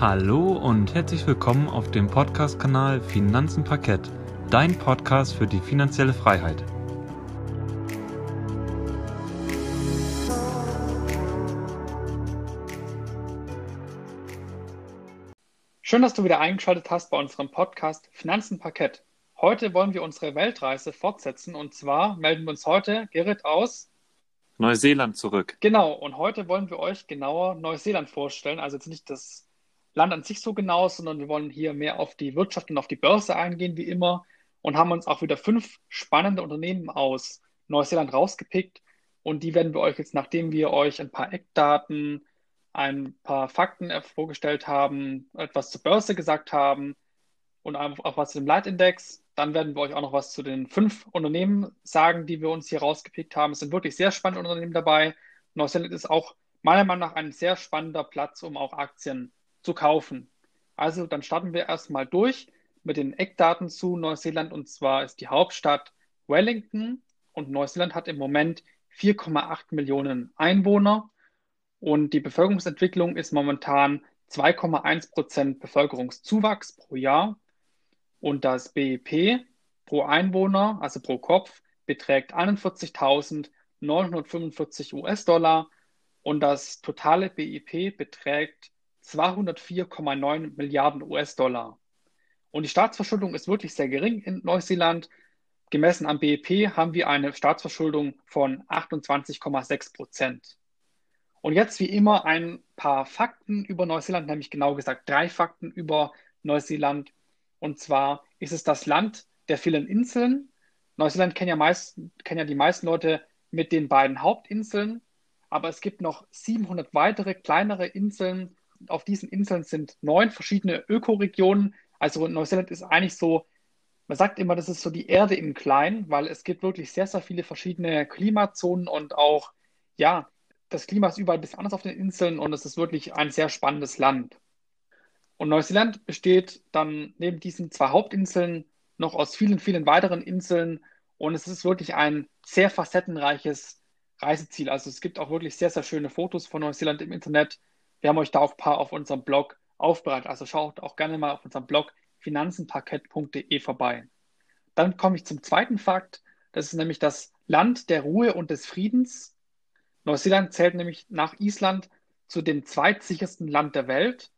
Hallo und herzlich willkommen auf dem Podcast-Kanal Finanzen Parkett, dein Podcast für die finanzielle Freiheit. Schön, dass du wieder eingeschaltet hast bei unserem Podcast Finanzen Parkett. Heute wollen wir unsere Weltreise fortsetzen und zwar melden wir uns heute, Gerrit, aus Neuseeland zurück. Genau, und heute wollen wir euch genauer Neuseeland vorstellen. Also jetzt nicht das Land an sich so genau, sondern wir wollen hier mehr auf die Wirtschaft und auf die Börse eingehen, wie immer, und haben uns auch wieder fünf spannende Unternehmen aus Neuseeland rausgepickt. Und die werden wir euch jetzt, nachdem wir euch ein paar Eckdaten, ein paar Fakten vorgestellt haben, etwas zur Börse gesagt haben und auch was zu dem Leitindex, dann werden wir euch auch noch was zu den fünf Unternehmen sagen, die wir uns hier rausgepickt haben. Es sind wirklich sehr spannende Unternehmen dabei. Neuseeland ist auch meiner Meinung nach ein sehr spannender Platz, um auch Aktien zu kaufen. Also dann starten wir erstmal durch mit den Eckdaten zu Neuseeland. Und zwar ist die Hauptstadt Wellington. Und Neuseeland hat im Moment 4,8 Millionen Einwohner. Und die Bevölkerungsentwicklung ist momentan 2,1 Prozent Bevölkerungszuwachs pro Jahr. Und das BIP pro Einwohner, also pro Kopf, beträgt 41.945 US-Dollar und das totale BIP beträgt 204,9 Milliarden US-Dollar. Und die Staatsverschuldung ist wirklich sehr gering in Neuseeland. Gemessen am BIP haben wir eine Staatsverschuldung von 28,6 Prozent. Und jetzt wie immer ein paar Fakten über Neuseeland, nämlich genau gesagt drei Fakten über Neuseeland. Und zwar ist es das Land der vielen Inseln. Neuseeland kennen ja, meist, kennen ja die meisten Leute mit den beiden Hauptinseln, aber es gibt noch 700 weitere kleinere Inseln. Auf diesen Inseln sind neun verschiedene Ökoregionen. Also Neuseeland ist eigentlich so, man sagt immer, das ist so die Erde im Kleinen, weil es gibt wirklich sehr, sehr viele verschiedene Klimazonen und auch, ja, das Klima ist überall ein bisschen anders auf den Inseln und es ist wirklich ein sehr spannendes Land. Und Neuseeland besteht dann neben diesen zwei Hauptinseln noch aus vielen, vielen weiteren Inseln. Und es ist wirklich ein sehr facettenreiches Reiseziel. Also es gibt auch wirklich sehr, sehr schöne Fotos von Neuseeland im Internet. Wir haben euch da auch ein paar auf unserem Blog aufbereitet. Also schaut auch gerne mal auf unserem Blog finanzenparkett.de vorbei. Dann komme ich zum zweiten Fakt. Das ist nämlich das Land der Ruhe und des Friedens. Neuseeland zählt nämlich nach Island zu dem zweitsichersten Land der Welt.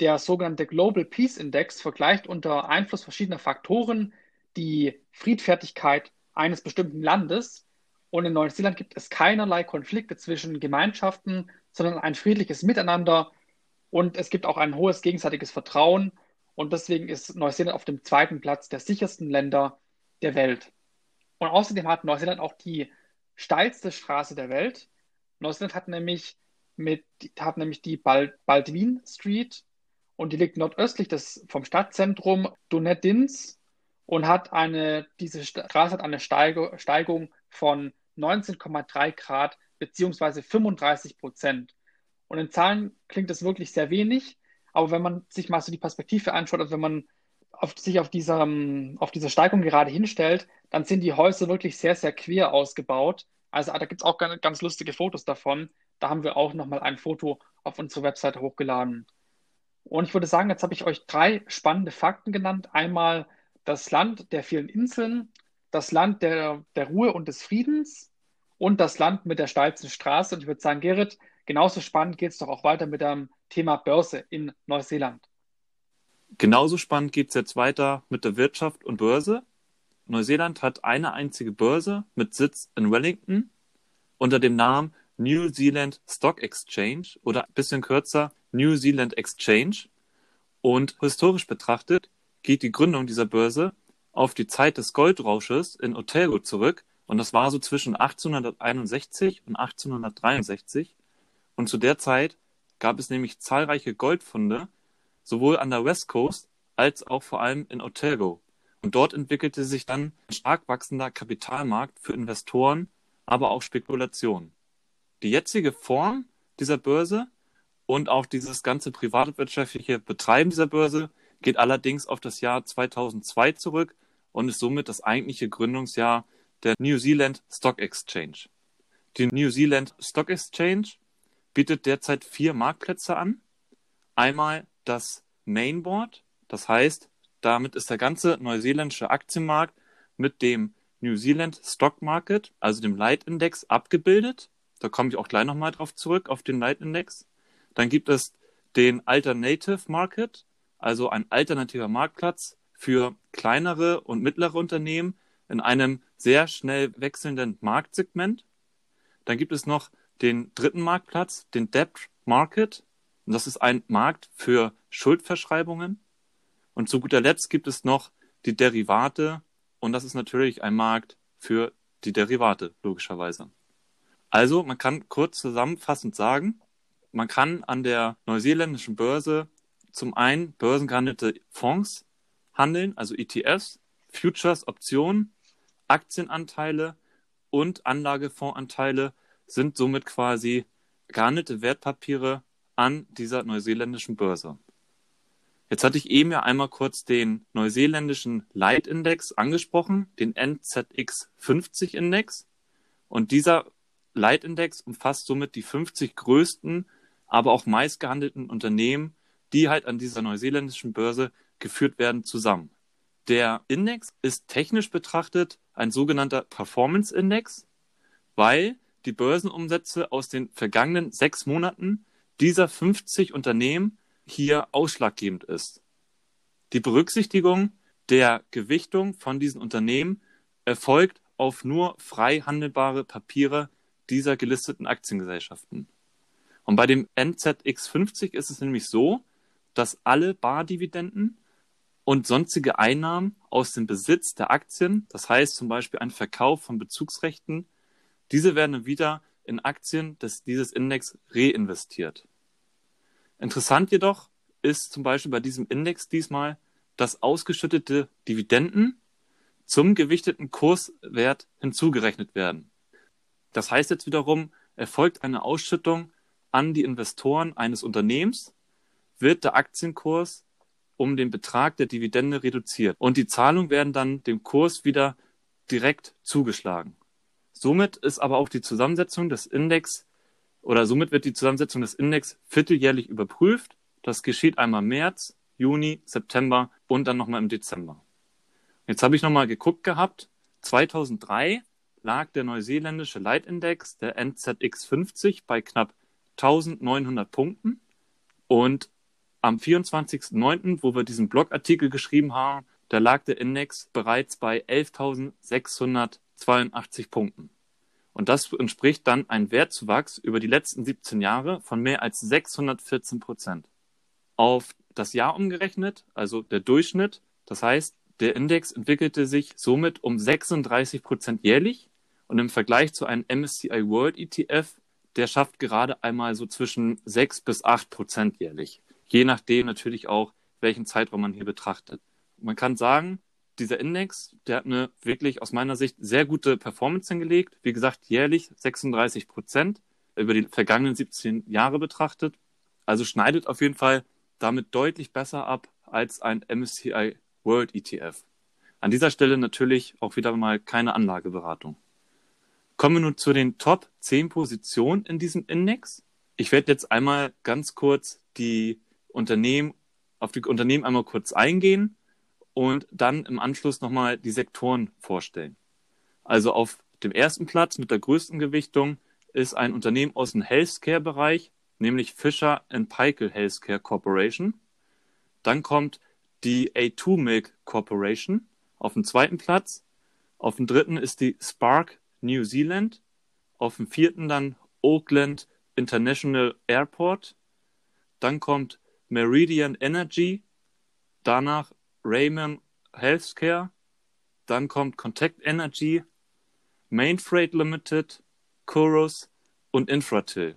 Der sogenannte Global Peace Index vergleicht unter Einfluss verschiedener Faktoren die Friedfertigkeit eines bestimmten Landes. Und in Neuseeland gibt es keinerlei Konflikte zwischen Gemeinschaften, sondern ein friedliches Miteinander. Und es gibt auch ein hohes gegenseitiges Vertrauen. Und deswegen ist Neuseeland auf dem zweiten Platz der sichersten Länder der Welt. Und außerdem hat Neuseeland auch die steilste Straße der Welt. Neuseeland hat nämlich, mit, hat nämlich die Baldwin Street und die liegt nordöstlich des, vom Stadtzentrum Dunedins und hat eine, diese Straße hat eine Steigung, Steigung von 19,3 Grad beziehungsweise 35 Prozent. Und in Zahlen klingt das wirklich sehr wenig, aber wenn man sich mal so die Perspektive anschaut, also wenn man auf, sich auf dieser, auf dieser Steigung gerade hinstellt, dann sind die Häuser wirklich sehr, sehr quer ausgebaut. Also da gibt es auch ganz, ganz lustige Fotos davon. Da haben wir auch nochmal ein Foto auf unsere Webseite hochgeladen. Und ich würde sagen, jetzt habe ich euch drei spannende Fakten genannt. Einmal das Land der vielen Inseln, das Land der, der Ruhe und des Friedens und das Land mit der steilsten Straße. Und ich würde sagen, Gerrit, genauso spannend geht es doch auch weiter mit dem Thema Börse in Neuseeland. Genauso spannend geht es jetzt weiter mit der Wirtschaft und Börse. Neuseeland hat eine einzige Börse mit Sitz in Wellington unter dem Namen New Zealand Stock Exchange oder ein bisschen kürzer New Zealand Exchange. Und historisch betrachtet geht die Gründung dieser Börse auf die Zeit des Goldrausches in Otago zurück. Und das war so zwischen 1861 und 1863. Und zu der Zeit gab es nämlich zahlreiche Goldfunde, sowohl an der West Coast als auch vor allem in Otago. Und dort entwickelte sich dann ein stark wachsender Kapitalmarkt für Investoren, aber auch Spekulationen. Die jetzige Form dieser Börse und auch dieses ganze privatwirtschaftliche Betreiben dieser Börse geht allerdings auf das Jahr 2002 zurück und ist somit das eigentliche Gründungsjahr der New Zealand Stock Exchange. Die New Zealand Stock Exchange bietet derzeit vier Marktplätze an. Einmal das Mainboard. Das heißt, damit ist der ganze neuseeländische Aktienmarkt mit dem New Zealand Stock Market, also dem Leitindex, abgebildet. Da komme ich auch gleich nochmal drauf zurück, auf den Leitindex. Dann gibt es den Alternative Market, also ein alternativer Marktplatz für kleinere und mittlere Unternehmen in einem sehr schnell wechselnden Marktsegment. Dann gibt es noch den dritten Marktplatz, den Debt Market. Und das ist ein Markt für Schuldverschreibungen. Und zu guter Letzt gibt es noch die Derivate. Und das ist natürlich ein Markt für die Derivate, logischerweise. Also, man kann kurz zusammenfassend sagen, man kann an der neuseeländischen Börse zum einen börsengehandelte Fonds handeln, also ETFs, Futures, Optionen, Aktienanteile und Anlagefondsanteile sind somit quasi gehandelte Wertpapiere an dieser neuseeländischen Börse. Jetzt hatte ich eben ja einmal kurz den neuseeländischen Leitindex angesprochen, den NZX 50 Index. Und dieser Leitindex umfasst somit die 50 größten, aber auch meistgehandelten Unternehmen, die halt an dieser neuseeländischen Börse geführt werden, zusammen. Der Index ist technisch betrachtet ein sogenannter Performance Index, weil die Börsenumsätze aus den vergangenen sechs Monaten dieser 50 Unternehmen hier ausschlaggebend ist. Die Berücksichtigung der Gewichtung von diesen Unternehmen erfolgt auf nur frei handelbare Papiere dieser gelisteten Aktiengesellschaften. Und bei dem NZX50 ist es nämlich so, dass alle Bardividenden und sonstige Einnahmen aus dem Besitz der Aktien, das heißt zum Beispiel ein Verkauf von Bezugsrechten, diese werden wieder in Aktien des, dieses Index reinvestiert. Interessant jedoch ist zum Beispiel bei diesem Index diesmal, dass ausgeschüttete Dividenden zum gewichteten Kurswert hinzugerechnet werden. Das heißt jetzt wiederum, erfolgt eine Ausschüttung an die Investoren eines Unternehmens, wird der Aktienkurs um den Betrag der Dividende reduziert und die Zahlungen werden dann dem Kurs wieder direkt zugeschlagen. Somit ist aber auch die Zusammensetzung des Index oder somit wird die Zusammensetzung des Index vierteljährlich überprüft. Das geschieht einmal März, Juni, September und dann nochmal im Dezember. Jetzt habe ich nochmal geguckt gehabt. 2003 lag der neuseeländische Leitindex, der NZX50, bei knapp 1900 Punkten. Und am 24.09., wo wir diesen Blogartikel geschrieben haben, da lag der Index bereits bei 11.682 Punkten. Und das entspricht dann ein Wertzuwachs über die letzten 17 Jahre von mehr als 614 Prozent. Auf das Jahr umgerechnet, also der Durchschnitt, das heißt, der Index entwickelte sich somit um 36 Prozent jährlich und im Vergleich zu einem MSCI World ETF, der schafft gerade einmal so zwischen 6 bis 8 Prozent jährlich je nachdem natürlich auch, welchen Zeitraum man hier betrachtet. Man kann sagen, dieser Index, der hat eine wirklich aus meiner Sicht sehr gute Performance hingelegt. Wie gesagt, jährlich 36 Prozent über die vergangenen 17 Jahre betrachtet. Also schneidet auf jeden Fall damit deutlich besser ab als ein MSCI World ETF. An dieser Stelle natürlich auch wieder mal keine Anlageberatung. Kommen wir nun zu den Top 10 Positionen in diesem Index. Ich werde jetzt einmal ganz kurz die Unternehmen, auf die Unternehmen einmal kurz eingehen und dann im Anschluss nochmal die Sektoren vorstellen. Also auf dem ersten Platz mit der größten Gewichtung ist ein Unternehmen aus dem Healthcare-Bereich, nämlich Fisher Paykel Healthcare Corporation. Dann kommt die A2 Milk Corporation auf dem zweiten Platz. Auf dem dritten ist die Spark New Zealand. Auf dem vierten dann Oakland International Airport. Dann kommt Meridian Energy, danach Raymond Healthcare, dann kommt Contact Energy, Main Freight Limited, Chorus und Infratil.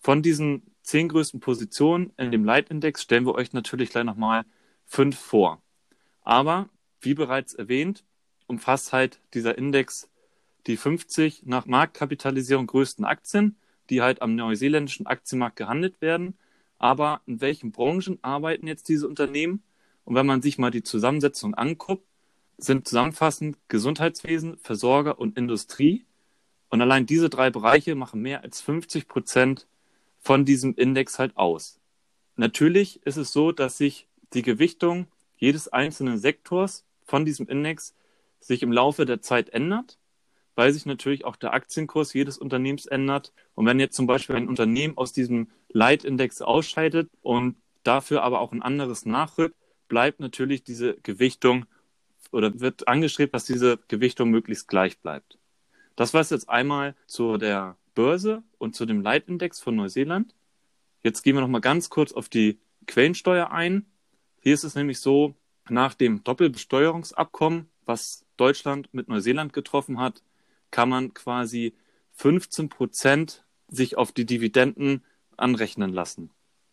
Von diesen zehn größten Positionen in dem Leitindex stellen wir euch natürlich gleich nochmal fünf vor. Aber, wie bereits erwähnt, umfasst halt dieser Index die 50 nach Marktkapitalisierung größten Aktien, die halt am neuseeländischen Aktienmarkt gehandelt werden aber in welchen Branchen arbeiten jetzt diese Unternehmen? Und wenn man sich mal die Zusammensetzung anguckt, sind zusammenfassend Gesundheitswesen, Versorger und Industrie. Und allein diese drei Bereiche machen mehr als 50 Prozent von diesem Index halt aus. Natürlich ist es so, dass sich die Gewichtung jedes einzelnen Sektors von diesem Index sich im Laufe der Zeit ändert, weil sich natürlich auch der Aktienkurs jedes Unternehmens ändert. Und wenn jetzt zum Beispiel ein Unternehmen aus diesem Leitindex ausscheidet und dafür aber auch ein anderes nachrückt, bleibt natürlich diese Gewichtung oder wird angestrebt, dass diese Gewichtung möglichst gleich bleibt. Das war es jetzt einmal zu der Börse und zu dem Leitindex von Neuseeland. Jetzt gehen wir noch mal ganz kurz auf die Quellensteuer ein. Hier ist es nämlich so, nach dem Doppelbesteuerungsabkommen, was Deutschland mit Neuseeland getroffen hat, kann man quasi 15 Prozent sich auf die Dividenden anrechnen lassen.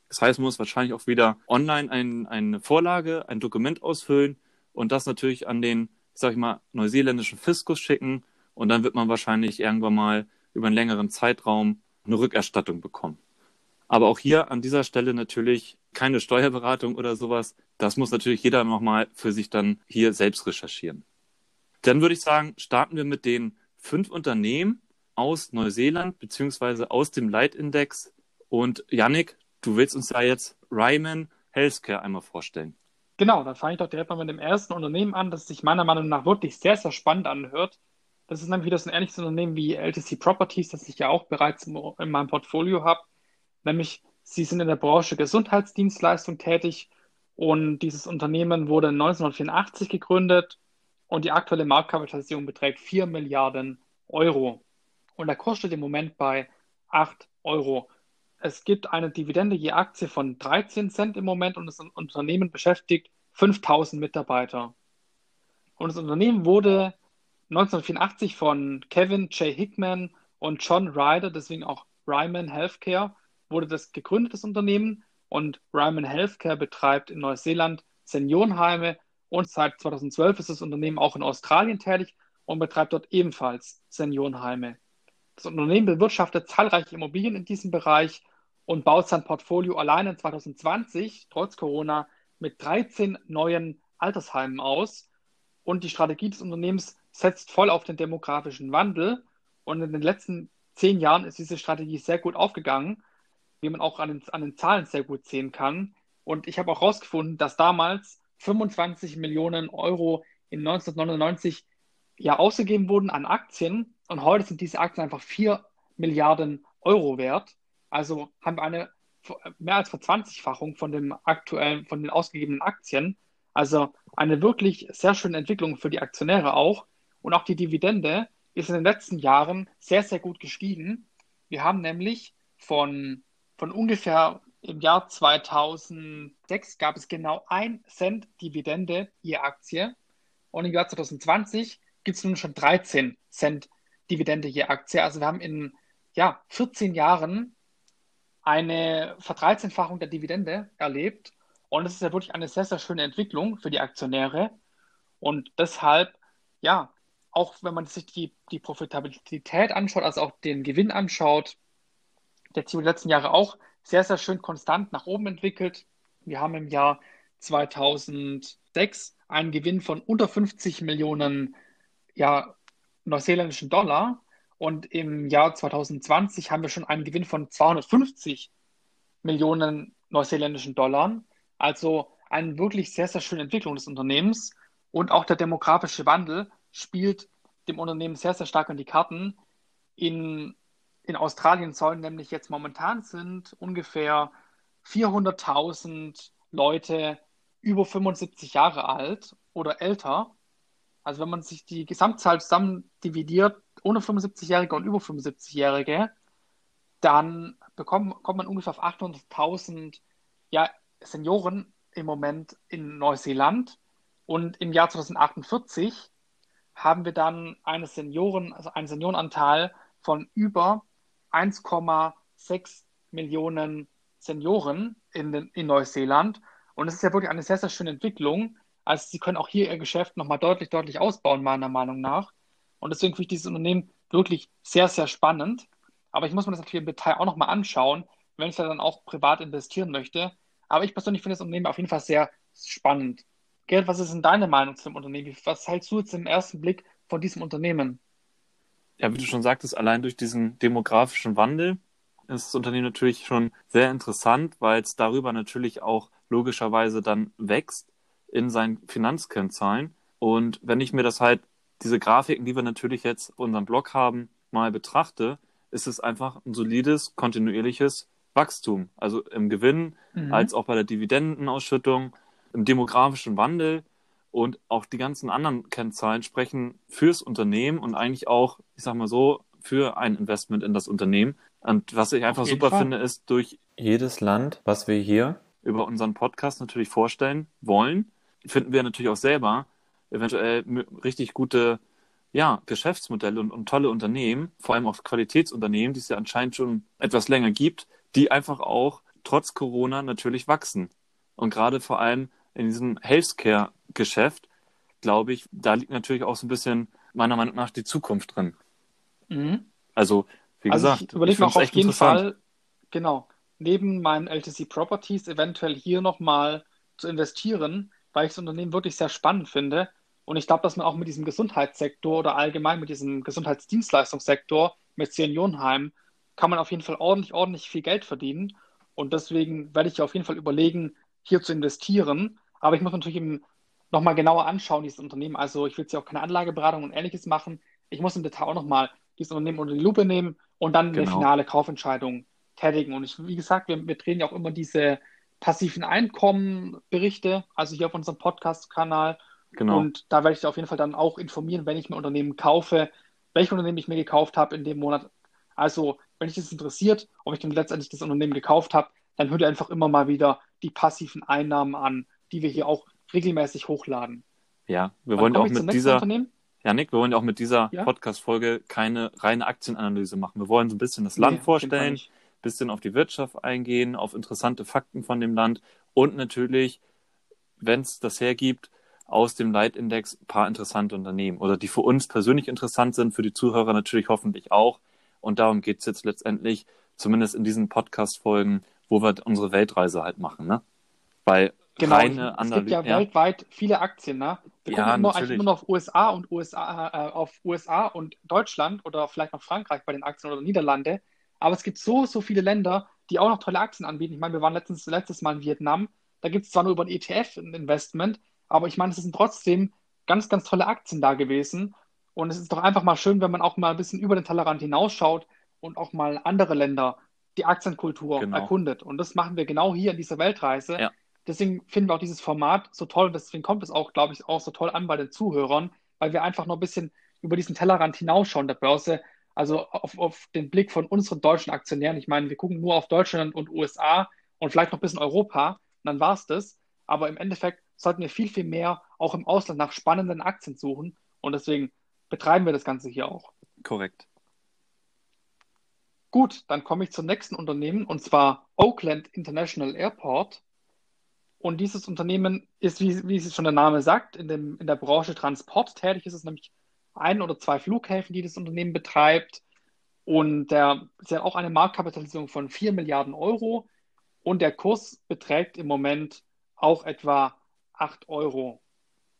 Das heißt, man muss wahrscheinlich auch wieder online ein, eine Vorlage, ein Dokument ausfüllen und das natürlich an den, sag ich mal, neuseeländischen Fiskus schicken und dann wird man wahrscheinlich irgendwann mal über einen längeren Zeitraum eine Rückerstattung bekommen. Aber auch hier an dieser Stelle natürlich keine Steuerberatung oder sowas. Das muss natürlich jeder nochmal für sich dann hier selbst recherchieren. Dann würde ich sagen, starten wir mit den fünf Unternehmen aus Neuseeland beziehungsweise aus dem Leitindex. Und Yannick, du willst uns da jetzt Ryman Healthcare einmal vorstellen. Genau, dann fange ich doch direkt mal mit dem ersten Unternehmen an, das sich meiner Meinung nach wirklich sehr, sehr spannend anhört. Das ist nämlich wieder so ein ähnliches Unternehmen wie LTC Properties, das ich ja auch bereits in meinem Portfolio habe. Nämlich, sie sind in der Branche Gesundheitsdienstleistung tätig und dieses Unternehmen wurde 1984 gegründet und die aktuelle Marktkapitalisierung beträgt 4 Milliarden Euro. Und der Kurs steht im Moment bei 8 Euro. Es gibt eine Dividende je Aktie von 13 Cent im Moment und das Unternehmen beschäftigt 5000 Mitarbeiter. Und das Unternehmen wurde 1984 von Kevin J. Hickman und John Ryder, deswegen auch Ryman Healthcare, wurde das gegründet, das Unternehmen. Und Ryman Healthcare betreibt in Neuseeland Seniorenheime und seit 2012 ist das Unternehmen auch in Australien tätig und betreibt dort ebenfalls Seniorenheime. Das Unternehmen bewirtschaftet zahlreiche Immobilien in diesem Bereich und baut sein Portfolio allein in 2020, trotz Corona, mit 13 neuen Altersheimen aus. Und die Strategie des Unternehmens setzt voll auf den demografischen Wandel. Und in den letzten zehn Jahren ist diese Strategie sehr gut aufgegangen, wie man auch an den, an den Zahlen sehr gut sehen kann. Und ich habe auch herausgefunden, dass damals 25 Millionen Euro in 1999 ja ausgegeben wurden an Aktien und heute sind diese Aktien einfach 4 Milliarden Euro wert. Also haben wir eine mehr als Verzwanzigfachung von dem aktuellen, von den ausgegebenen Aktien. Also eine wirklich sehr schöne Entwicklung für die Aktionäre auch. Und auch die Dividende ist in den letzten Jahren sehr, sehr gut gestiegen. Wir haben nämlich von, von ungefähr im Jahr 2006 gab es genau ein Cent Dividende je Aktie. Und im Jahr 2020 gibt es nun schon 13 Cent Dividende je Aktie. Also wir haben in ja, 14 Jahren eine Verdreizehnfachung der Dividende erlebt. Und das ist ja wirklich eine sehr, sehr schöne Entwicklung für die Aktionäre. Und deshalb, ja, auch wenn man sich die, die Profitabilität anschaut, also auch den Gewinn anschaut, der über die letzten Jahre auch sehr, sehr schön konstant nach oben entwickelt. Wir haben im Jahr 2006 einen Gewinn von unter 50 Millionen ja, neuseeländischen Dollar und im Jahr 2020 haben wir schon einen Gewinn von 250 Millionen neuseeländischen Dollar. Also eine wirklich sehr, sehr schöne Entwicklung des Unternehmens. Und auch der demografische Wandel spielt dem Unternehmen sehr, sehr stark an die Karten. In in Australien sollen nämlich jetzt momentan sind ungefähr 400.000 Leute über 75 Jahre alt oder älter. Also wenn man sich die Gesamtzahl zusammen dividiert, ohne 75-Jährige und über 75-Jährige, dann bekommt, kommt man ungefähr auf 800.000 ja, Senioren im Moment in Neuseeland. Und im Jahr 2048 haben wir dann eine Senioren, also einen Seniorenanteil von über 1,6 Millionen Senioren in, den, in Neuseeland. Und es ist ja wirklich eine sehr, sehr schöne Entwicklung. Also sie können auch hier ihr Geschäft nochmal deutlich, deutlich ausbauen, meiner Meinung nach. Und deswegen finde ich dieses Unternehmen wirklich sehr, sehr spannend. Aber ich muss mir das natürlich im Detail auch nochmal anschauen, wenn ich da dann auch privat investieren möchte. Aber ich persönlich finde das Unternehmen auf jeden Fall sehr spannend. Gerd, was ist denn deine Meinung zu dem Unternehmen? Was hältst du jetzt im ersten Blick von diesem Unternehmen? Ja, wie du schon sagtest, allein durch diesen demografischen Wandel ist das Unternehmen natürlich schon sehr interessant, weil es darüber natürlich auch logischerweise dann wächst in seinen Finanzkennzahlen. Und wenn ich mir das halt, diese Grafiken, die wir natürlich jetzt auf unserem Blog haben, mal betrachte, ist es einfach ein solides, kontinuierliches Wachstum. Also im Gewinn, mhm. als auch bei der Dividendenausschüttung, im demografischen Wandel und auch die ganzen anderen Kennzahlen sprechen fürs Unternehmen und eigentlich auch, ich sag mal so, für ein Investment in das Unternehmen. Und was ich einfach super Fall. finde, ist durch jedes Land, was wir hier über unseren Podcast natürlich vorstellen wollen, finden wir natürlich auch selber eventuell richtig gute ja, Geschäftsmodelle und, und tolle Unternehmen, vor allem auch Qualitätsunternehmen, die es ja anscheinend schon etwas länger gibt, die einfach auch trotz Corona natürlich wachsen. Und gerade vor allem in diesem Healthcare-Geschäft, glaube ich, da liegt natürlich auch so ein bisschen meiner Meinung nach die Zukunft drin. Mhm. Also, wie also gesagt, ich überlege noch auf jeden Fall, genau, neben meinen LTC Properties eventuell hier nochmal zu investieren, weil ich das Unternehmen wirklich sehr spannend finde. Und ich glaube, dass man auch mit diesem Gesundheitssektor oder allgemein mit diesem Gesundheitsdienstleistungssektor mit Seniorenheim kann man auf jeden Fall ordentlich, ordentlich viel Geld verdienen. Und deswegen werde ich auf jeden Fall überlegen, hier zu investieren. Aber ich muss natürlich eben nochmal genauer anschauen, dieses Unternehmen. Also ich will jetzt ja auch keine Anlageberatung und ähnliches machen. Ich muss im Detail auch nochmal dieses Unternehmen unter die Lupe nehmen und dann genau. eine finale Kaufentscheidung tätigen. Und ich, wie gesagt, wir, wir drehen ja auch immer diese passiven Einkommenberichte, also hier auf unserem Podcast-Kanal. Genau. Und da werde ich auf jeden Fall dann auch informieren, wenn ich mir Unternehmen kaufe, welche Unternehmen ich mir gekauft habe in dem Monat. Also, wenn dich das interessiert, ob ich dann letztendlich das Unternehmen gekauft habe, dann hört ihr einfach immer mal wieder die passiven Einnahmen an, die wir hier auch regelmäßig hochladen. Ja, wir wollen auch mit dieser, ja, Nick, wir wollen auch mit dieser ja? Podcast-Folge keine reine Aktienanalyse machen. Wir wollen so ein bisschen das Land nee, vorstellen, ein bisschen auf die Wirtschaft eingehen, auf interessante Fakten von dem Land und natürlich, wenn es das hergibt, aus dem Leitindex ein paar interessante Unternehmen oder die für uns persönlich interessant sind, für die Zuhörer natürlich hoffentlich auch. Und darum geht es jetzt letztendlich, zumindest in diesen Podcast-Folgen, wo wir unsere Weltreise halt machen, ne? Weil genau, reine Es gibt ja, ja, weltweit viele Aktien, ne? Wir gucken ja, immer, eigentlich immer nur auf USA und USA, äh, auf USA und Deutschland oder vielleicht noch Frankreich bei den Aktien oder Niederlande. Aber es gibt so, so viele Länder, die auch noch tolle Aktien anbieten. Ich meine, wir waren letztens, letztes Mal in Vietnam. Da gibt es zwar nur über ein ETF ein Investment, aber ich meine, es sind trotzdem ganz, ganz tolle Aktien da gewesen. Und es ist doch einfach mal schön, wenn man auch mal ein bisschen über den Tellerrand hinausschaut und auch mal andere Länder die Aktienkultur genau. erkundet. Und das machen wir genau hier in dieser Weltreise. Ja. Deswegen finden wir auch dieses Format so toll und deswegen kommt es auch, glaube ich, auch so toll an bei den Zuhörern, weil wir einfach noch ein bisschen über diesen Tellerrand hinausschauen der Börse. Also auf, auf den Blick von unseren deutschen Aktionären. Ich meine, wir gucken nur auf Deutschland und USA und vielleicht noch ein bisschen Europa und dann war es das. Aber im Endeffekt sollten wir viel, viel mehr auch im Ausland nach spannenden Aktien suchen und deswegen betreiben wir das Ganze hier auch. Korrekt. Gut, dann komme ich zum nächsten Unternehmen und zwar Oakland International Airport. Und dieses Unternehmen ist, wie, wie es schon der Name sagt, in, dem, in der Branche Transport tätig. Es ist nämlich ein oder zwei Flughäfen, die das Unternehmen betreibt. Und der, sie hat auch eine Marktkapitalisierung von 4 Milliarden Euro. Und der Kurs beträgt im Moment auch etwa 8 Euro.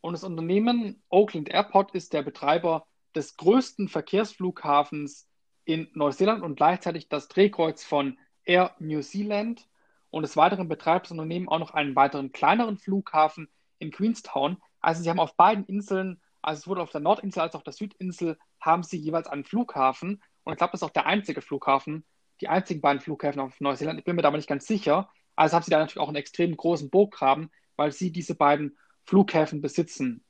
Und das Unternehmen Oakland Airport ist der Betreiber des größten Verkehrsflughafens in Neuseeland und gleichzeitig das Drehkreuz von Air New Zealand. Und des Weiteren betreibt das Unternehmen auch noch einen weiteren kleineren Flughafen in Queenstown. Also sie haben auf beiden Inseln, also sowohl auf der Nordinsel als auch auf der Südinsel, haben sie jeweils einen Flughafen. Und ich glaube, das ist auch der einzige Flughafen, die einzigen beiden Flughäfen auf Neuseeland. Ich bin mir da aber nicht ganz sicher. Also haben sie da natürlich auch einen extrem großen Burggraben, weil sie diese beiden Flughäfen besitzen.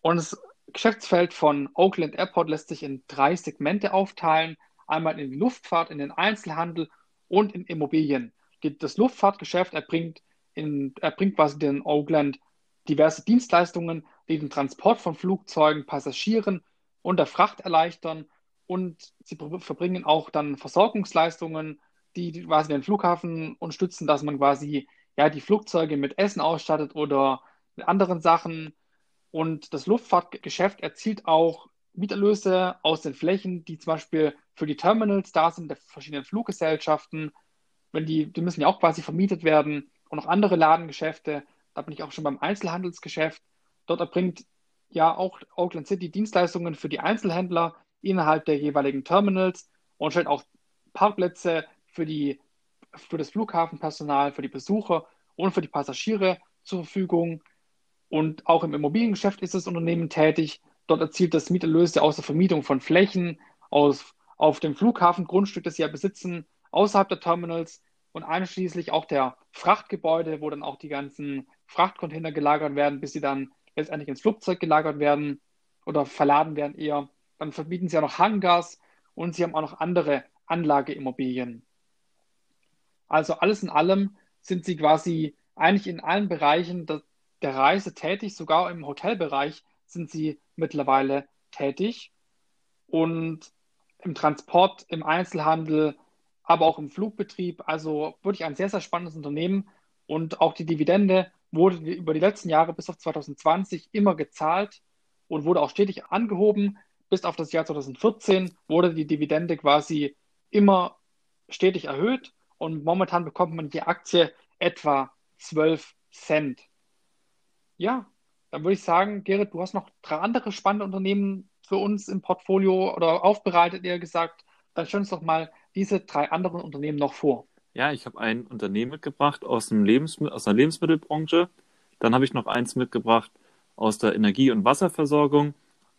Und das Geschäftsfeld von Oakland Airport lässt sich in drei Segmente aufteilen einmal in die Luftfahrt, in den Einzelhandel und in Immobilien. Das Luftfahrtgeschäft erbringt, in, erbringt quasi den Oakland diverse Dienstleistungen, die den Transport von Flugzeugen, Passagieren und der Fracht erleichtern und sie verbringen auch dann Versorgungsleistungen, die quasi den Flughafen unterstützen, dass man quasi ja die Flugzeuge mit Essen ausstattet oder mit anderen Sachen. Und das Luftfahrtgeschäft erzielt auch Mieterlöse aus den Flächen, die zum Beispiel für die Terminals da sind, der verschiedenen Fluggesellschaften. Wenn die, die müssen ja auch quasi vermietet werden und auch andere Ladengeschäfte. Da bin ich auch schon beim Einzelhandelsgeschäft. Dort erbringt ja auch Oakland City Dienstleistungen für die Einzelhändler innerhalb der jeweiligen Terminals und stellt auch Parkplätze für, die, für das Flughafenpersonal, für die Besucher und für die Passagiere zur Verfügung. Und auch im Immobiliengeschäft ist das Unternehmen tätig. Dort erzielt das Mieterlöse aus der Vermietung von Flächen aus, auf dem Flughafengrundstück, das sie ja besitzen, außerhalb der Terminals und einschließlich auch der Frachtgebäude, wo dann auch die ganzen Frachtcontainer gelagert werden, bis sie dann letztendlich ins Flugzeug gelagert werden oder verladen werden eher. Dann verbieten sie auch noch Hangars und sie haben auch noch andere Anlageimmobilien. Also alles in allem sind sie quasi eigentlich in allen Bereichen der, der Reise tätig, sogar im Hotelbereich sind sie mittlerweile tätig und im Transport, im Einzelhandel, aber auch im Flugbetrieb. Also wirklich ein sehr, sehr spannendes Unternehmen und auch die Dividende wurde über die letzten Jahre bis auf 2020 immer gezahlt und wurde auch stetig angehoben. Bis auf das Jahr 2014 wurde die Dividende quasi immer stetig erhöht und momentan bekommt man die Aktie etwa 12 Cent. Ja, dann würde ich sagen, Gerrit, du hast noch drei andere spannende Unternehmen für uns im Portfolio oder aufbereitet, eher gesagt. Dann stell uns doch mal diese drei anderen Unternehmen noch vor. Ja, ich habe ein Unternehmen mitgebracht aus, dem Lebensmittel, aus der Lebensmittelbranche. Dann habe ich noch eins mitgebracht aus der Energie- und Wasserversorgung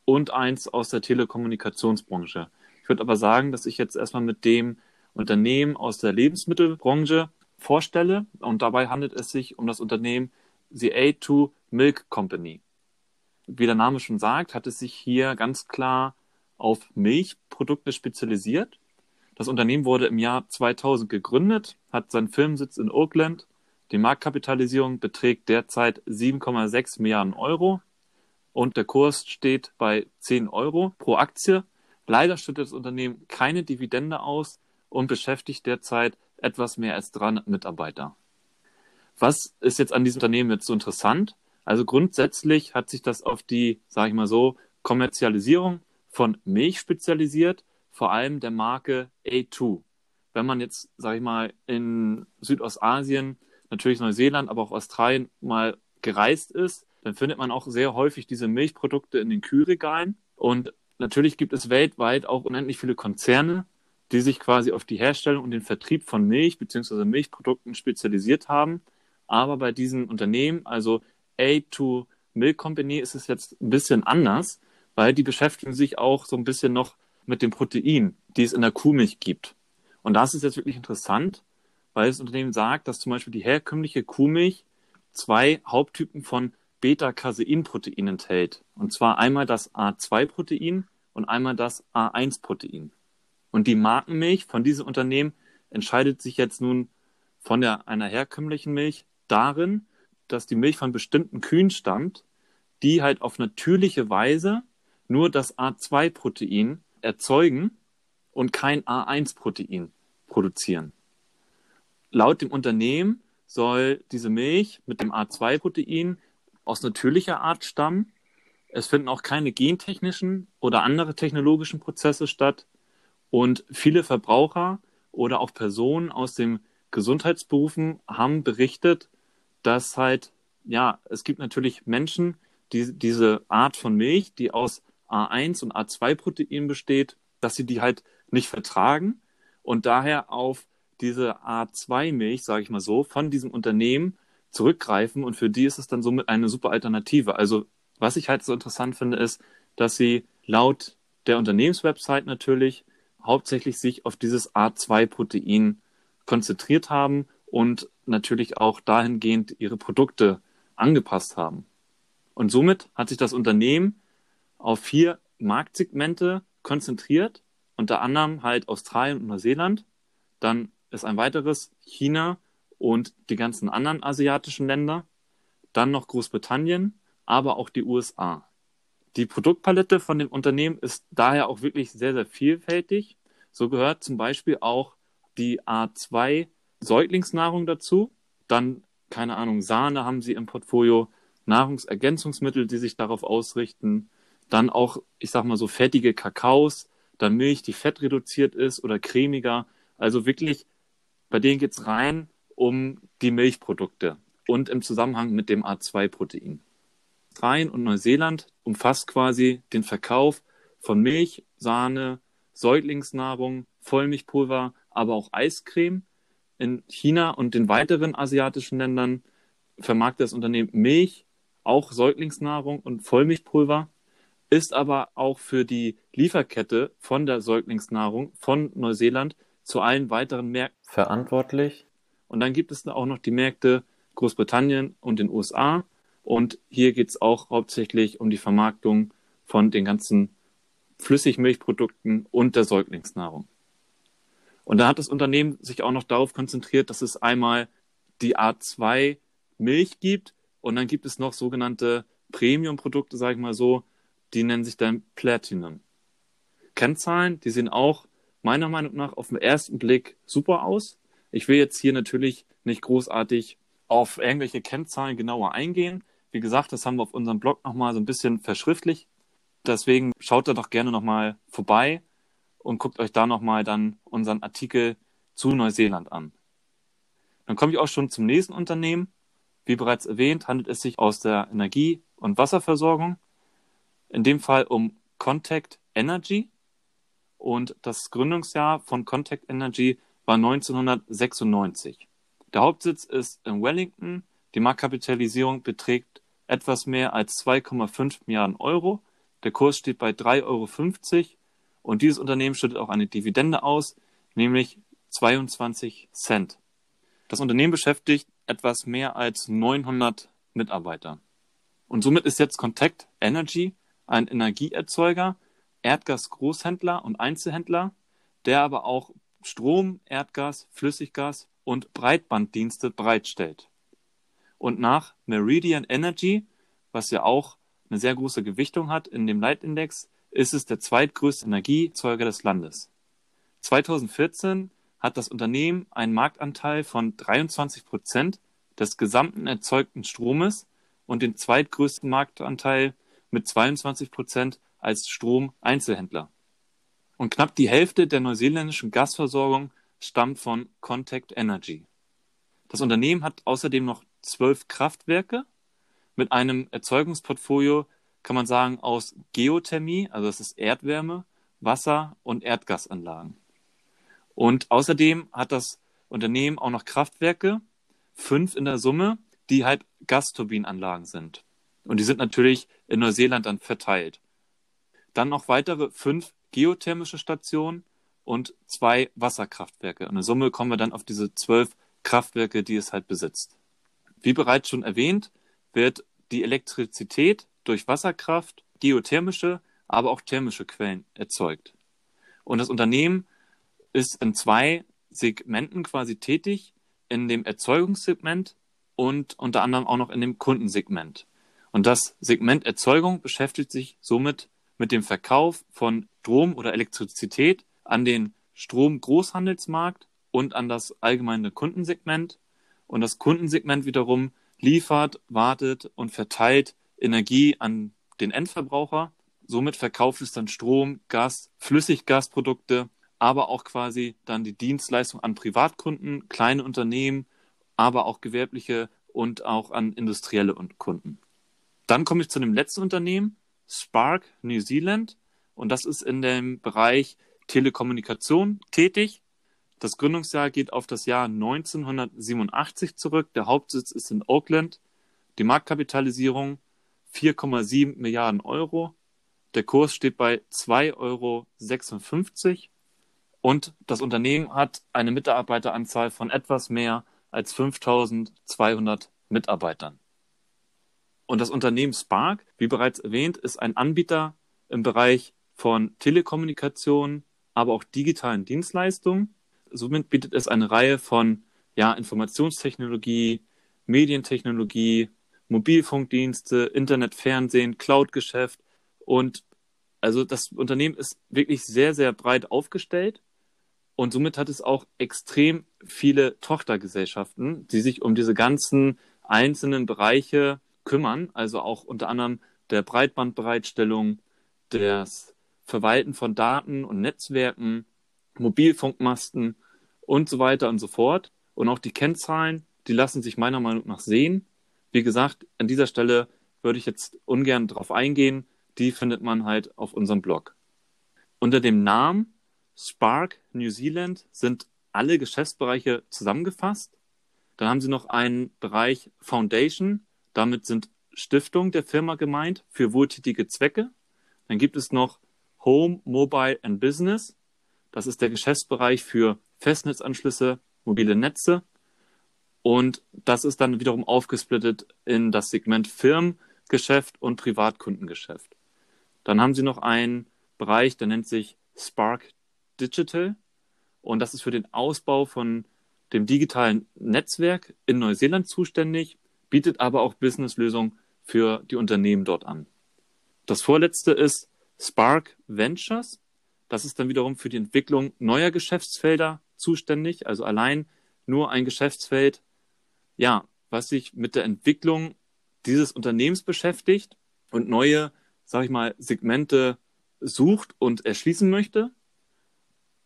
und eins aus der Telekommunikationsbranche. Ich würde aber sagen, dass ich jetzt erstmal mit dem Unternehmen aus der Lebensmittelbranche vorstelle. Und dabei handelt es sich um das Unternehmen The A2 Milk Company. Wie der Name schon sagt, hat es sich hier ganz klar auf Milchprodukte spezialisiert. Das Unternehmen wurde im Jahr 2000 gegründet, hat seinen Firmensitz in Oakland. Die Marktkapitalisierung beträgt derzeit 7,6 Milliarden Euro und der Kurs steht bei 10 Euro pro Aktie. Leider schüttet das Unternehmen keine Dividende aus und beschäftigt derzeit etwas mehr als 300 Mitarbeiter. Was ist jetzt an diesem Unternehmen jetzt so interessant? Also grundsätzlich hat sich das auf die, sage ich mal so, Kommerzialisierung von Milch spezialisiert, vor allem der Marke A2. Wenn man jetzt, sage ich mal, in Südostasien, natürlich Neuseeland, aber auch Australien mal gereist ist, dann findet man auch sehr häufig diese Milchprodukte in den Kühlregalen. Und natürlich gibt es weltweit auch unendlich viele Konzerne, die sich quasi auf die Herstellung und den Vertrieb von Milch bzw. Milchprodukten spezialisiert haben. Aber bei diesen Unternehmen, also A2 Milk Company, ist es jetzt ein bisschen anders, weil die beschäftigen sich auch so ein bisschen noch mit dem Protein, die es in der Kuhmilch gibt. Und das ist jetzt wirklich interessant, weil das Unternehmen sagt, dass zum Beispiel die herkömmliche Kuhmilch zwei Haupttypen von Beta-Casein-Protein enthält. Und zwar einmal das A2-Protein und einmal das A1-Protein. Und die Markenmilch von diesem Unternehmen entscheidet sich jetzt nun von der, einer herkömmlichen Milch darin, dass die Milch von bestimmten Kühen stammt, die halt auf natürliche Weise nur das A2-Protein erzeugen und kein A1-Protein produzieren. Laut dem Unternehmen soll diese Milch mit dem A2-Protein aus natürlicher Art stammen. Es finden auch keine gentechnischen oder andere technologischen Prozesse statt. Und viele Verbraucher oder auch Personen aus den Gesundheitsberufen haben berichtet, dass halt, ja, es gibt natürlich Menschen, die diese Art von Milch, die aus A1 und A2-Protein besteht, dass sie die halt nicht vertragen und daher auf diese A2-Milch, sage ich mal so, von diesem Unternehmen zurückgreifen und für die ist es dann somit eine super Alternative. Also was ich halt so interessant finde, ist, dass sie laut der Unternehmenswebsite natürlich hauptsächlich sich auf dieses A2-Protein konzentriert haben und natürlich auch dahingehend ihre Produkte angepasst haben. Und somit hat sich das Unternehmen auf vier Marktsegmente konzentriert, unter anderem halt Australien und Neuseeland. Dann ist ein weiteres China und die ganzen anderen asiatischen Länder. Dann noch Großbritannien, aber auch die USA. Die Produktpalette von dem Unternehmen ist daher auch wirklich sehr, sehr vielfältig. So gehört zum Beispiel auch die A2 Säuglingsnahrung dazu. Dann, keine Ahnung, Sahne haben sie im Portfolio, Nahrungsergänzungsmittel, die sich darauf ausrichten. Dann auch, ich sag mal so, fettige Kakaos, dann Milch, die fettreduziert ist oder cremiger. Also wirklich, bei denen geht's rein um die Milchprodukte und im Zusammenhang mit dem A2-Protein. Australien und Neuseeland umfasst quasi den Verkauf von Milch, Sahne, Säuglingsnahrung, Vollmilchpulver, aber auch Eiscreme. In China und den weiteren asiatischen Ländern vermarktet das Unternehmen Milch, auch Säuglingsnahrung und Vollmilchpulver, ist aber auch für die Lieferkette von der Säuglingsnahrung von Neuseeland zu allen weiteren Märkten verantwortlich. Und dann gibt es auch noch die Märkte Großbritannien und den USA. Und hier geht es auch hauptsächlich um die Vermarktung von den ganzen Flüssigmilchprodukten und der Säuglingsnahrung. Und da hat das Unternehmen sich auch noch darauf konzentriert, dass es einmal die A2 Milch gibt und dann gibt es noch sogenannte Premium-Produkte, sage ich mal so, die nennen sich dann Platinum. Kennzahlen, die sehen auch meiner Meinung nach auf den ersten Blick super aus. Ich will jetzt hier natürlich nicht großartig auf irgendwelche Kennzahlen genauer eingehen. Wie gesagt, das haben wir auf unserem Blog nochmal so ein bisschen verschriftlich. Deswegen schaut da doch gerne nochmal vorbei und guckt euch da nochmal dann unseren Artikel zu Neuseeland an. Dann komme ich auch schon zum nächsten Unternehmen. Wie bereits erwähnt, handelt es sich aus der Energie- und Wasserversorgung. In dem Fall um Contact Energy. Und das Gründungsjahr von Contact Energy war 1996. Der Hauptsitz ist in Wellington. Die Marktkapitalisierung beträgt etwas mehr als 2,5 Milliarden Euro. Der Kurs steht bei 3,50 Euro und dieses Unternehmen schüttet auch eine Dividende aus, nämlich 22 Cent. Das Unternehmen beschäftigt etwas mehr als 900 Mitarbeiter. Und somit ist jetzt Contact Energy ein Energieerzeuger, Erdgas-Großhändler und Einzelhändler, der aber auch Strom, Erdgas, Flüssiggas und Breitbanddienste bereitstellt. Und nach Meridian Energy, was ja auch eine sehr große Gewichtung hat in dem Leitindex, ist es der zweitgrößte Energiezeuger des Landes. 2014 hat das Unternehmen einen Marktanteil von 23 Prozent des gesamten erzeugten Stromes und den zweitgrößten Marktanteil mit 22 Prozent als Stromeinzelhändler. Und knapp die Hälfte der neuseeländischen Gasversorgung stammt von Contact Energy. Das Unternehmen hat außerdem noch zwölf Kraftwerke mit einem Erzeugungsportfolio kann man sagen, aus Geothermie, also das ist Erdwärme, Wasser und Erdgasanlagen. Und außerdem hat das Unternehmen auch noch Kraftwerke, fünf in der Summe, die halt Gasturbinenanlagen sind. Und die sind natürlich in Neuseeland dann verteilt. Dann noch weitere fünf geothermische Stationen und zwei Wasserkraftwerke. Und in Summe kommen wir dann auf diese zwölf Kraftwerke, die es halt besitzt. Wie bereits schon erwähnt, wird die Elektrizität durch Wasserkraft, geothermische, aber auch thermische Quellen erzeugt. Und das Unternehmen ist in zwei Segmenten quasi tätig, in dem Erzeugungssegment und unter anderem auch noch in dem Kundensegment. Und das Segment Erzeugung beschäftigt sich somit mit dem Verkauf von Strom oder Elektrizität an den Stromgroßhandelsmarkt und an das allgemeine Kundensegment. Und das Kundensegment wiederum liefert, wartet und verteilt Energie an den Endverbraucher. Somit verkauft es dann Strom, Gas, Flüssiggasprodukte, aber auch quasi dann die Dienstleistung an Privatkunden, kleine Unternehmen, aber auch gewerbliche und auch an industrielle Kunden. Dann komme ich zu dem letzten Unternehmen, Spark New Zealand. Und das ist in dem Bereich Telekommunikation tätig. Das Gründungsjahr geht auf das Jahr 1987 zurück. Der Hauptsitz ist in Auckland. Die Marktkapitalisierung 4,7 Milliarden Euro. Der Kurs steht bei 2,56 Euro. Und das Unternehmen hat eine Mitarbeiteranzahl von etwas mehr als 5200 Mitarbeitern. Und das Unternehmen Spark, wie bereits erwähnt, ist ein Anbieter im Bereich von Telekommunikation, aber auch digitalen Dienstleistungen. Somit bietet es eine Reihe von ja, Informationstechnologie, Medientechnologie, Mobilfunkdienste, Internet, Fernsehen, Cloud-Geschäft und also das Unternehmen ist wirklich sehr, sehr breit aufgestellt und somit hat es auch extrem viele Tochtergesellschaften, die sich um diese ganzen einzelnen Bereiche kümmern, also auch unter anderem der Breitbandbereitstellung, das Verwalten von Daten und Netzwerken, Mobilfunkmasten und so weiter und so fort. Und auch die Kennzahlen, die lassen sich meiner Meinung nach sehen. Wie gesagt, an dieser Stelle würde ich jetzt ungern drauf eingehen. Die findet man halt auf unserem Blog. Unter dem Namen Spark New Zealand sind alle Geschäftsbereiche zusammengefasst. Dann haben sie noch einen Bereich Foundation. Damit sind Stiftungen der Firma gemeint für wohltätige Zwecke. Dann gibt es noch Home, Mobile and Business. Das ist der Geschäftsbereich für Festnetzanschlüsse, mobile Netze. Und das ist dann wiederum aufgesplittet in das Segment Firmengeschäft und Privatkundengeschäft. Dann haben sie noch einen Bereich, der nennt sich Spark Digital. Und das ist für den Ausbau von dem digitalen Netzwerk in Neuseeland zuständig, bietet aber auch Businesslösungen für die Unternehmen dort an. Das vorletzte ist Spark Ventures. Das ist dann wiederum für die Entwicklung neuer Geschäftsfelder zuständig, also allein nur ein Geschäftsfeld, ja, was sich mit der Entwicklung dieses Unternehmens beschäftigt und neue, sag ich mal, Segmente sucht und erschließen möchte.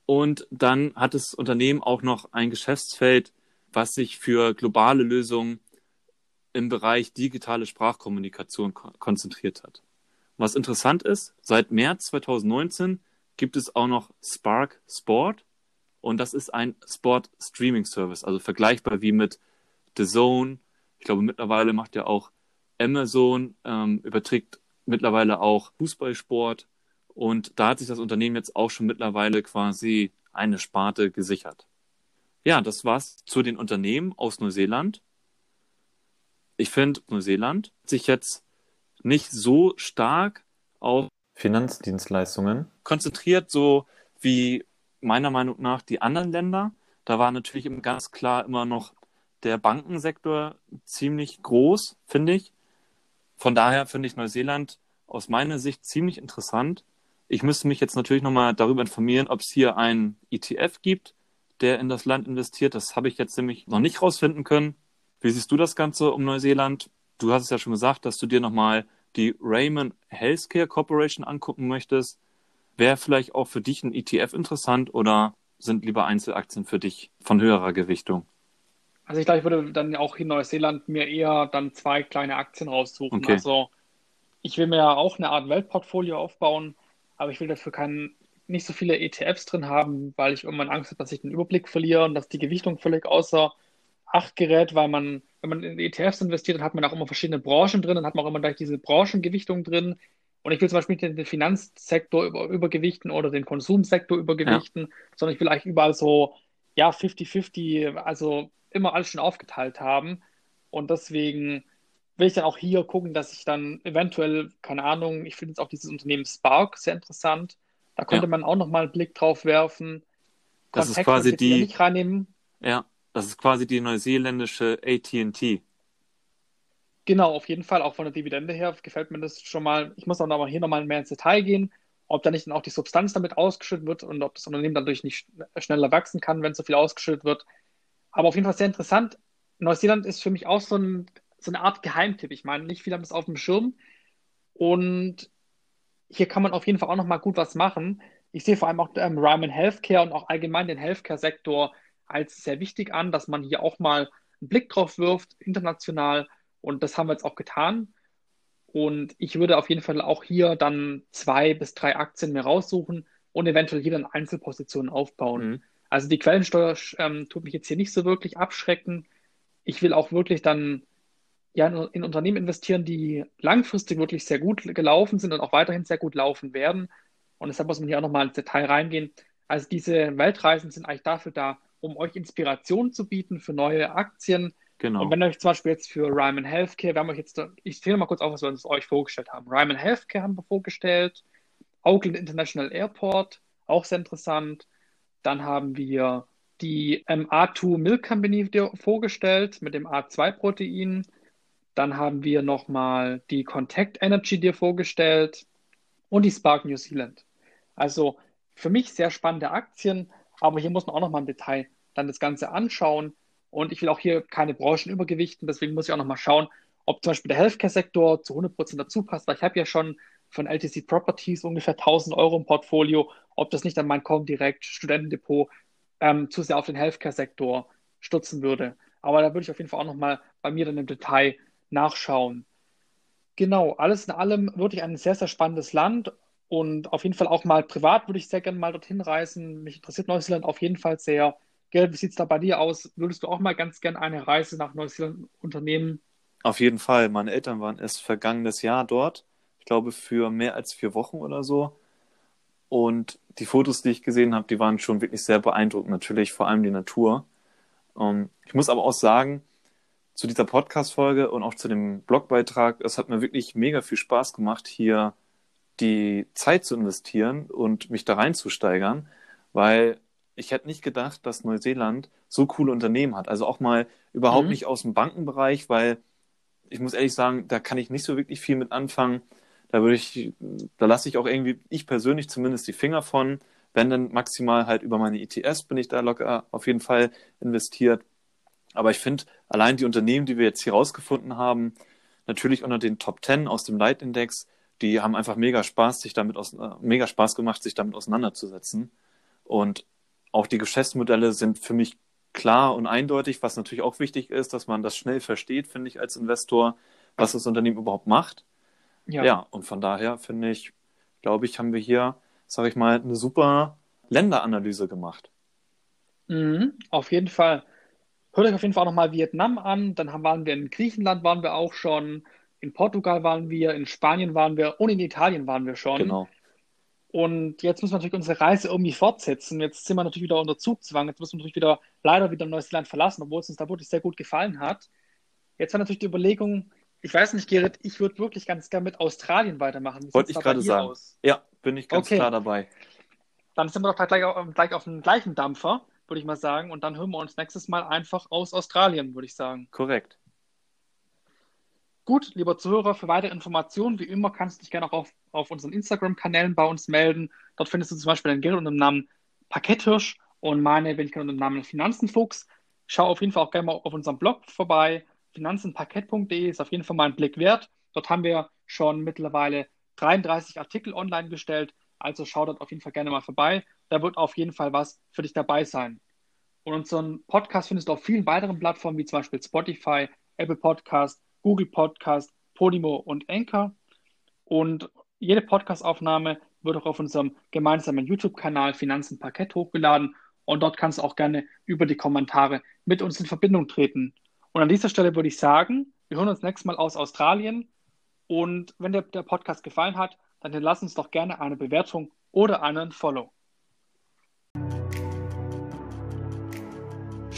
Und dann hat das Unternehmen auch noch ein Geschäftsfeld, was sich für globale Lösungen im Bereich digitale Sprachkommunikation ko konzentriert hat. Was interessant ist, seit März 2019 gibt es auch noch Spark Sport und das ist ein Sport Streaming Service, also vergleichbar wie mit The Zone. Ich glaube, mittlerweile macht ja auch Amazon, ähm, überträgt mittlerweile auch Fußballsport und da hat sich das Unternehmen jetzt auch schon mittlerweile quasi eine Sparte gesichert. Ja, das war's zu den Unternehmen aus Neuseeland. Ich finde, Neuseeland sich jetzt nicht so stark auf Finanzdienstleistungen konzentriert, so wie meiner Meinung nach die anderen Länder. Da war natürlich ganz klar immer noch der Bankensektor ziemlich groß, finde ich. Von daher finde ich Neuseeland aus meiner Sicht ziemlich interessant. Ich müsste mich jetzt natürlich nochmal darüber informieren, ob es hier einen ETF gibt, der in das Land investiert. Das habe ich jetzt nämlich noch nicht rausfinden können. Wie siehst du das Ganze um Neuseeland? Du hast es ja schon gesagt, dass du dir nochmal die Raymond Healthcare Corporation angucken möchtest. Wäre vielleicht auch für dich ein ETF interessant oder sind lieber Einzelaktien für dich von höherer Gewichtung? Also ich glaube, ich würde dann auch in Neuseeland mir eher dann zwei kleine Aktien raussuchen. Okay. Also ich will mir auch eine Art Weltportfolio aufbauen aber ich will dafür keinen, nicht so viele ETFs drin haben, weil ich irgendwann Angst habe, dass ich den Überblick verliere und dass die Gewichtung völlig außer Acht gerät, weil man, wenn man in ETFs investiert, dann hat man auch immer verschiedene Branchen drin, dann hat man auch immer gleich diese Branchengewichtung drin. Und ich will zum Beispiel nicht den Finanzsektor über, übergewichten oder den Konsumsektor übergewichten, ja. sondern ich will eigentlich überall so, ja, 50-50, also immer alles schon aufgeteilt haben. Und deswegen will ich dann auch hier gucken, dass ich dann eventuell, keine Ahnung, ich finde jetzt auch dieses Unternehmen Spark sehr interessant. Da könnte ja. man auch nochmal einen Blick drauf werfen. Das Kontakt ist quasi die. Nicht reinnehmen. Ja, das ist quasi die neuseeländische ATT. Genau, auf jeden Fall. Auch von der Dividende her gefällt mir das schon mal. Ich muss dann aber hier nochmal mehr ins Detail gehen, ob da nicht dann auch die Substanz damit ausgeschüttet wird und ob das Unternehmen dadurch nicht schneller wachsen kann, wenn so viel ausgeschüttet wird. Aber auf jeden Fall sehr interessant. Neuseeland ist für mich auch so ein so eine Art Geheimtipp. Ich meine, nicht viele haben das auf dem Schirm. Und hier kann man auf jeden Fall auch nochmal gut was machen. Ich sehe vor allem auch ähm, Ryman Healthcare und auch allgemein den Healthcare-Sektor als sehr wichtig an, dass man hier auch mal einen Blick drauf wirft, international. Und das haben wir jetzt auch getan. Und ich würde auf jeden Fall auch hier dann zwei bis drei Aktien mehr raussuchen und eventuell hier dann Einzelpositionen aufbauen. Mhm. Also die Quellensteuer ähm, tut mich jetzt hier nicht so wirklich abschrecken. Ich will auch wirklich dann ja, in, in, Unternehmen investieren, die langfristig wirklich sehr gut gelaufen sind und auch weiterhin sehr gut laufen werden. Und deshalb muss man hier auch nochmal ins Detail reingehen. Also diese Weltreisen sind eigentlich dafür da, um euch Inspiration zu bieten für neue Aktien. Genau. Und wenn euch zum Beispiel jetzt für Ryman Healthcare, wir haben euch jetzt, ich zähle mal kurz auf, was wir uns euch vorgestellt haben. Ryman Healthcare haben wir vorgestellt, Auckland International Airport, auch sehr interessant. Dann haben wir die A2 Milk Company vorgestellt mit dem A2-Protein. Dann haben wir nochmal die Contact Energy dir vorgestellt und die Spark New Zealand. Also für mich sehr spannende Aktien, aber hier muss man auch nochmal im Detail dann das Ganze anschauen. Und ich will auch hier keine Branchen übergewichten, deswegen muss ich auch nochmal schauen, ob zum Beispiel der Healthcare-Sektor zu 100% dazu passt, weil ich habe ja schon von LTC Properties ungefähr 1000 Euro im Portfolio, ob das nicht an mein Comdirect Studentendepot ähm, zu sehr auf den Healthcare-Sektor stützen würde. Aber da würde ich auf jeden Fall auch nochmal bei mir dann im Detail nachschauen. Genau, alles in allem wirklich ein sehr, sehr spannendes Land und auf jeden Fall auch mal privat würde ich sehr gerne mal dorthin reisen. Mich interessiert Neuseeland auf jeden Fall sehr. Gerrit, wie sieht es da bei dir aus? Würdest du auch mal ganz gern eine Reise nach Neuseeland unternehmen? Auf jeden Fall. Meine Eltern waren erst vergangenes Jahr dort. Ich glaube, für mehr als vier Wochen oder so. Und die Fotos, die ich gesehen habe, die waren schon wirklich sehr beeindruckend. Natürlich vor allem die Natur. Um, ich muss aber auch sagen, zu dieser Podcast-Folge und auch zu dem Blogbeitrag, es hat mir wirklich mega viel Spaß gemacht, hier die Zeit zu investieren und mich da reinzusteigern, weil ich hätte nicht gedacht, dass Neuseeland so coole Unternehmen hat. Also auch mal überhaupt mhm. nicht aus dem Bankenbereich, weil ich muss ehrlich sagen, da kann ich nicht so wirklich viel mit anfangen. Da würde ich, da lasse ich auch irgendwie, ich persönlich zumindest die Finger von. Wenn dann maximal halt über meine ETS bin ich da locker auf jeden Fall investiert. Aber ich finde, allein die Unternehmen, die wir jetzt hier rausgefunden haben, natürlich unter den Top 10 aus dem Leitindex, die haben einfach mega Spaß, sich damit aus, äh, mega Spaß gemacht, sich damit auseinanderzusetzen. Und auch die Geschäftsmodelle sind für mich klar und eindeutig, was natürlich auch wichtig ist, dass man das schnell versteht, finde ich, als Investor, was das Unternehmen überhaupt macht. Ja, ja und von daher finde ich, glaube ich, haben wir hier, sage ich mal, eine super Länderanalyse gemacht. Mhm, auf jeden Fall. Hört euch auf jeden Fall auch nochmal Vietnam an. Dann waren wir in Griechenland, waren wir auch schon. In Portugal waren wir, in Spanien waren wir und in Italien waren wir schon. Genau. Und jetzt müssen wir natürlich unsere Reise irgendwie fortsetzen. Jetzt sind wir natürlich wieder unter Zugzwang. Jetzt müssen wir natürlich wieder leider wieder Neuseeland verlassen, obwohl es uns da wirklich sehr gut gefallen hat. Jetzt war natürlich die Überlegung, ich weiß nicht, Gerrit, ich würde wirklich ganz gerne mit Australien weitermachen. Wollte ich gerade sagen. Aus? Ja, bin ich ganz okay. klar dabei. Dann sind wir doch gleich auf, gleich auf dem gleichen Dampfer, würde ich mal sagen. Und dann hören wir uns nächstes Mal einfach aus Australien, würde ich sagen. Korrekt. Gut, lieber Zuhörer, für weitere Informationen, wie immer, kannst du dich gerne auch auf, auf unseren Instagram-Kanälen bei uns melden. Dort findest du zum Beispiel den Gerrit unter dem Namen Pakethirsch und meine ich unter dem Namen Finanzenfuchs. Schau auf jeden Fall auch gerne mal auf unserem Blog vorbei. Finanzenparkett.de ist auf jeden Fall mal ein Blick wert. Dort haben wir schon mittlerweile 33 Artikel online gestellt. Also schau dort auf jeden Fall gerne mal vorbei. Da wird auf jeden Fall was für dich dabei sein. Und unseren Podcast findest du auf vielen weiteren Plattformen, wie zum Beispiel Spotify, Apple Podcast, Google Podcast, Podimo und Anchor. Und jede Podcastaufnahme wird auch auf unserem gemeinsamen YouTube-Kanal Finanzen Parkett hochgeladen. Und dort kannst du auch gerne über die Kommentare mit uns in Verbindung treten. Und an dieser Stelle würde ich sagen, wir hören uns nächstes Mal aus Australien. Und wenn dir der Podcast gefallen hat, dann lass uns doch gerne eine Bewertung oder einen Follow.